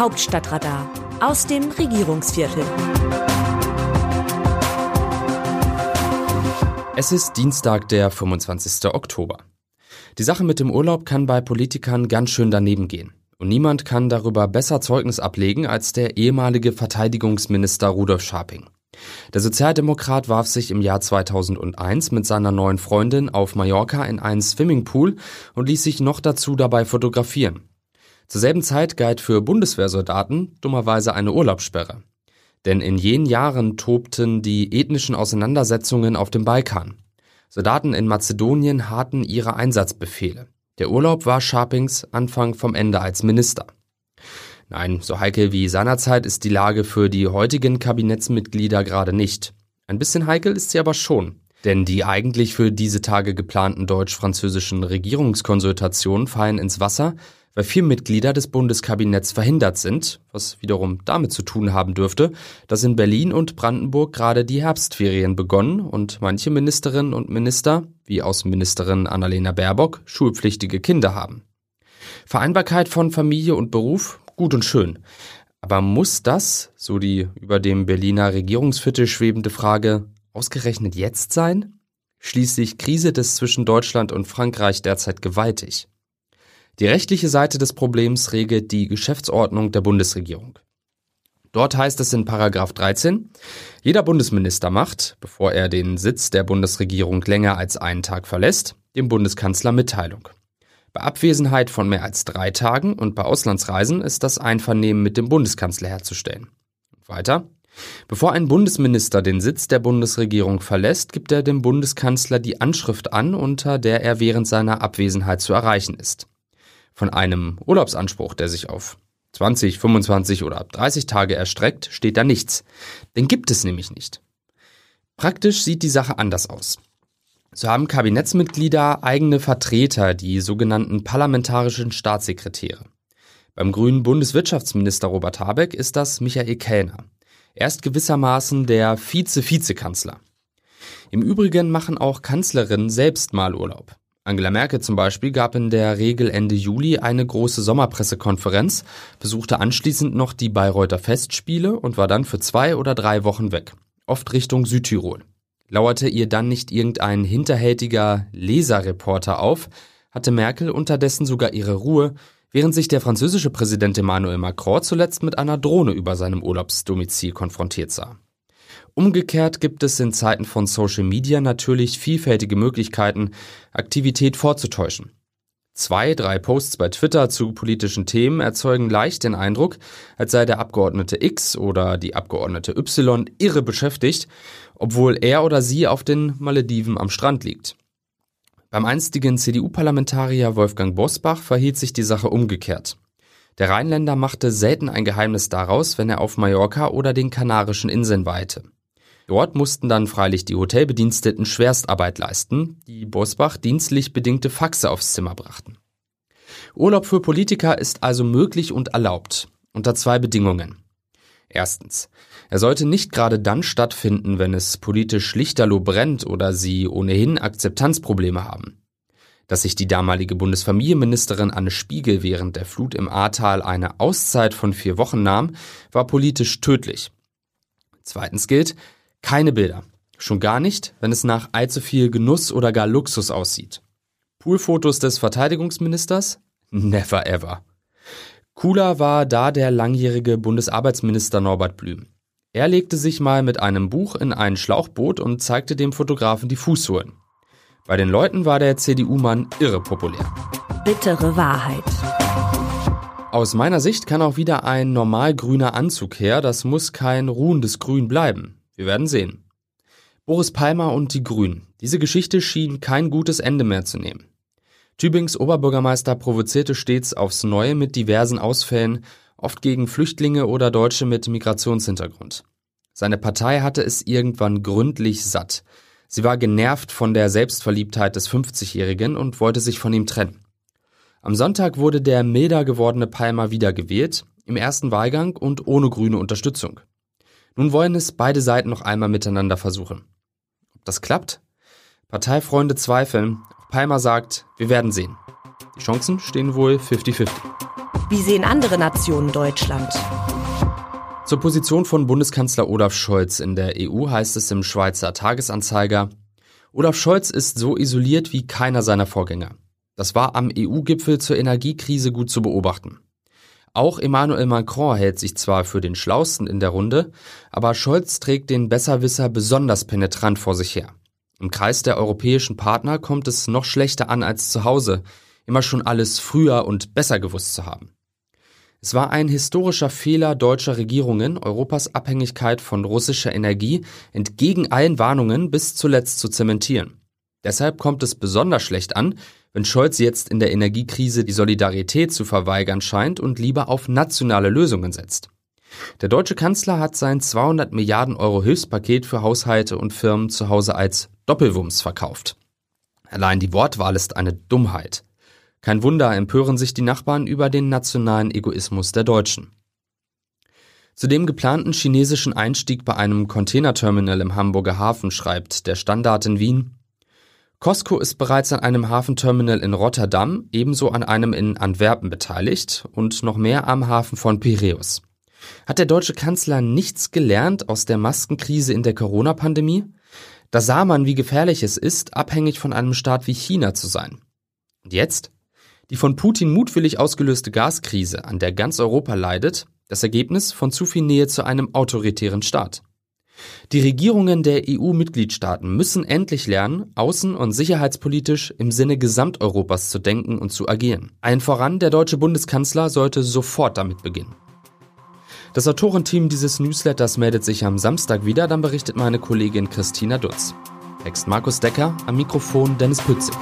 Hauptstadtradar aus dem Regierungsviertel. Es ist Dienstag, der 25. Oktober. Die Sache mit dem Urlaub kann bei Politikern ganz schön daneben gehen. Und niemand kann darüber besser Zeugnis ablegen als der ehemalige Verteidigungsminister Rudolf Scharping. Der Sozialdemokrat warf sich im Jahr 2001 mit seiner neuen Freundin auf Mallorca in einen Swimmingpool und ließ sich noch dazu dabei fotografieren. Zur selben Zeit galt für Bundeswehrsoldaten dummerweise eine Urlaubssperre. Denn in jenen Jahren tobten die ethnischen Auseinandersetzungen auf dem Balkan. Soldaten in Mazedonien harten ihre Einsatzbefehle. Der Urlaub war Scharpings Anfang vom Ende als Minister. Nein, so heikel wie seinerzeit ist die Lage für die heutigen Kabinettsmitglieder gerade nicht. Ein bisschen heikel ist sie aber schon. Denn die eigentlich für diese Tage geplanten deutsch-französischen Regierungskonsultationen fallen ins Wasser, weil vier Mitglieder des Bundeskabinetts verhindert sind, was wiederum damit zu tun haben dürfte, dass in Berlin und Brandenburg gerade die Herbstferien begonnen und manche Ministerinnen und Minister, wie Außenministerin Annalena Baerbock, schulpflichtige Kinder haben. Vereinbarkeit von Familie und Beruf gut und schön. Aber muss das, so die über dem Berliner Regierungsviertel schwebende Frage, ausgerechnet jetzt sein? Schließlich kriselt es zwischen Deutschland und Frankreich derzeit gewaltig. Die rechtliche Seite des Problems regelt die Geschäftsordnung der Bundesregierung. Dort heißt es in Paragraph 13, jeder Bundesminister macht, bevor er den Sitz der Bundesregierung länger als einen Tag verlässt, dem Bundeskanzler Mitteilung. Bei Abwesenheit von mehr als drei Tagen und bei Auslandsreisen ist das Einvernehmen mit dem Bundeskanzler herzustellen. weiter. Bevor ein Bundesminister den Sitz der Bundesregierung verlässt, gibt er dem Bundeskanzler die Anschrift an, unter der er während seiner Abwesenheit zu erreichen ist. Von einem Urlaubsanspruch, der sich auf 20, 25 oder 30 Tage erstreckt, steht da nichts. Den gibt es nämlich nicht. Praktisch sieht die Sache anders aus. So haben Kabinettsmitglieder eigene Vertreter, die sogenannten parlamentarischen Staatssekretäre. Beim grünen Bundeswirtschaftsminister Robert Habeck ist das Michael Kellner. Er ist gewissermaßen der Vize-Vizekanzler. Im Übrigen machen auch Kanzlerinnen selbst mal Urlaub. Angela Merkel zum Beispiel gab in der Regel Ende Juli eine große Sommerpressekonferenz, besuchte anschließend noch die Bayreuther Festspiele und war dann für zwei oder drei Wochen weg, oft Richtung Südtirol. Lauerte ihr dann nicht irgendein hinterhältiger Leserreporter auf, hatte Merkel unterdessen sogar ihre Ruhe, während sich der französische Präsident Emmanuel Macron zuletzt mit einer Drohne über seinem Urlaubsdomizil konfrontiert sah. Umgekehrt gibt es in Zeiten von Social Media natürlich vielfältige Möglichkeiten, Aktivität vorzutäuschen. Zwei, drei Posts bei Twitter zu politischen Themen erzeugen leicht den Eindruck, als sei der Abgeordnete X oder die Abgeordnete Y irre beschäftigt, obwohl er oder sie auf den Malediven am Strand liegt. Beim einstigen CDU-Parlamentarier Wolfgang Bosbach verhielt sich die Sache umgekehrt. Der Rheinländer machte selten ein Geheimnis daraus, wenn er auf Mallorca oder den Kanarischen Inseln weilte. Dort mussten dann freilich die Hotelbediensteten Schwerstarbeit leisten, die Bosbach dienstlich bedingte Faxe aufs Zimmer brachten. Urlaub für Politiker ist also möglich und erlaubt, unter zwei Bedingungen. Erstens. Er sollte nicht gerade dann stattfinden, wenn es politisch lichterloh brennt oder sie ohnehin Akzeptanzprobleme haben. Dass sich die damalige Bundesfamilienministerin Anne Spiegel während der Flut im Ahrtal eine Auszeit von vier Wochen nahm, war politisch tödlich. Zweitens gilt, keine Bilder. Schon gar nicht, wenn es nach allzu viel Genuss oder gar Luxus aussieht. Poolfotos des Verteidigungsministers? Never ever. Cooler war da der langjährige Bundesarbeitsminister Norbert Blüm. Er legte sich mal mit einem Buch in ein Schlauchboot und zeigte dem Fotografen die Fußsohlen. Bei den Leuten war der CDU-Mann irre populär. Bittere Wahrheit. Aus meiner Sicht kann auch wieder ein normal grüner Anzug her, das muss kein ruhendes Grün bleiben. Wir werden sehen. Boris Palmer und die Grünen. Diese Geschichte schien kein gutes Ende mehr zu nehmen. Tübings Oberbürgermeister provozierte stets aufs Neue mit diversen Ausfällen, oft gegen Flüchtlinge oder Deutsche mit Migrationshintergrund. Seine Partei hatte es irgendwann gründlich satt. Sie war genervt von der Selbstverliebtheit des 50-Jährigen und wollte sich von ihm trennen. Am Sonntag wurde der milder gewordene Palmer wiedergewählt, im ersten Wahlgang und ohne grüne Unterstützung. Nun wollen es beide Seiten noch einmal miteinander versuchen. Ob das klappt? Parteifreunde zweifeln. Palmer sagt, wir werden sehen. Die Chancen stehen wohl 50-50. Wie sehen andere Nationen Deutschland? Zur Position von Bundeskanzler Olaf Scholz in der EU heißt es im Schweizer Tagesanzeiger, Olaf Scholz ist so isoliert wie keiner seiner Vorgänger. Das war am EU-Gipfel zur Energiekrise gut zu beobachten. Auch Emmanuel Macron hält sich zwar für den Schlausten in der Runde, aber Scholz trägt den Besserwisser besonders penetrant vor sich her. Im Kreis der europäischen Partner kommt es noch schlechter an als zu Hause, immer schon alles früher und besser gewusst zu haben. Es war ein historischer Fehler deutscher Regierungen, Europas Abhängigkeit von russischer Energie entgegen allen Warnungen bis zuletzt zu zementieren. Deshalb kommt es besonders schlecht an, wenn Scholz jetzt in der Energiekrise die Solidarität zu verweigern scheint und lieber auf nationale Lösungen setzt. Der deutsche Kanzler hat sein 200 Milliarden Euro Hilfspaket für Haushalte und Firmen zu Hause als Doppelwumms verkauft. Allein die Wortwahl ist eine Dummheit. Kein Wunder empören sich die Nachbarn über den nationalen Egoismus der Deutschen. Zu dem geplanten chinesischen Einstieg bei einem Containerterminal im Hamburger Hafen schreibt der Standard in Wien, Costco ist bereits an einem Hafenterminal in Rotterdam, ebenso an einem in Antwerpen beteiligt und noch mehr am Hafen von Piräus. Hat der deutsche Kanzler nichts gelernt aus der Maskenkrise in der Corona-Pandemie? Da sah man, wie gefährlich es ist, abhängig von einem Staat wie China zu sein. Und jetzt? Die von Putin mutwillig ausgelöste Gaskrise, an der ganz Europa leidet, das Ergebnis von zu viel Nähe zu einem autoritären Staat. Die Regierungen der EU-Mitgliedstaaten müssen endlich lernen, außen- und sicherheitspolitisch im Sinne Gesamteuropas zu denken und zu agieren. Allen voran der deutsche Bundeskanzler sollte sofort damit beginnen. Das Autorenteam dieses Newsletters meldet sich am Samstag wieder, dann berichtet meine Kollegin Christina Dutz. Text Markus Decker, am Mikrofon Dennis Pützig.